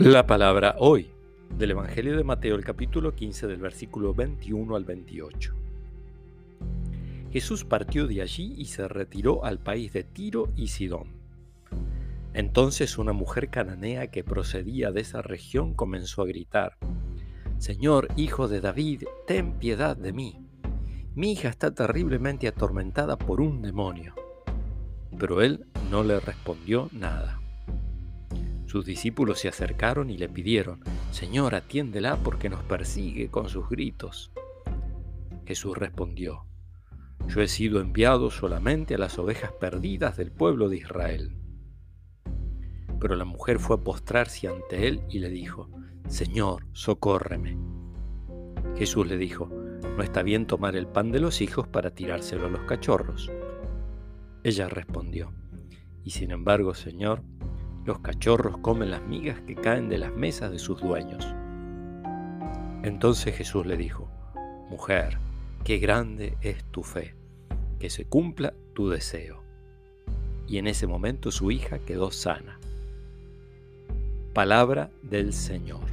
La palabra hoy del Evangelio de Mateo, el capítulo 15 del versículo 21 al 28. Jesús partió de allí y se retiró al país de Tiro y Sidón. Entonces una mujer cananea que procedía de esa región comenzó a gritar, Señor, hijo de David, ten piedad de mí. Mi hija está terriblemente atormentada por un demonio. Pero él no le respondió nada. Sus discípulos se acercaron y le pidieron, Señor, atiéndela porque nos persigue con sus gritos. Jesús respondió, Yo he sido enviado solamente a las ovejas perdidas del pueblo de Israel. Pero la mujer fue a postrarse ante él y le dijo, Señor, socórreme. Jesús le dijo, No está bien tomar el pan de los hijos para tirárselo a los cachorros. Ella respondió, Y sin embargo, Señor, los cachorros comen las migas que caen de las mesas de sus dueños. Entonces Jesús le dijo, Mujer, qué grande es tu fe, que se cumpla tu deseo. Y en ese momento su hija quedó sana. Palabra del Señor.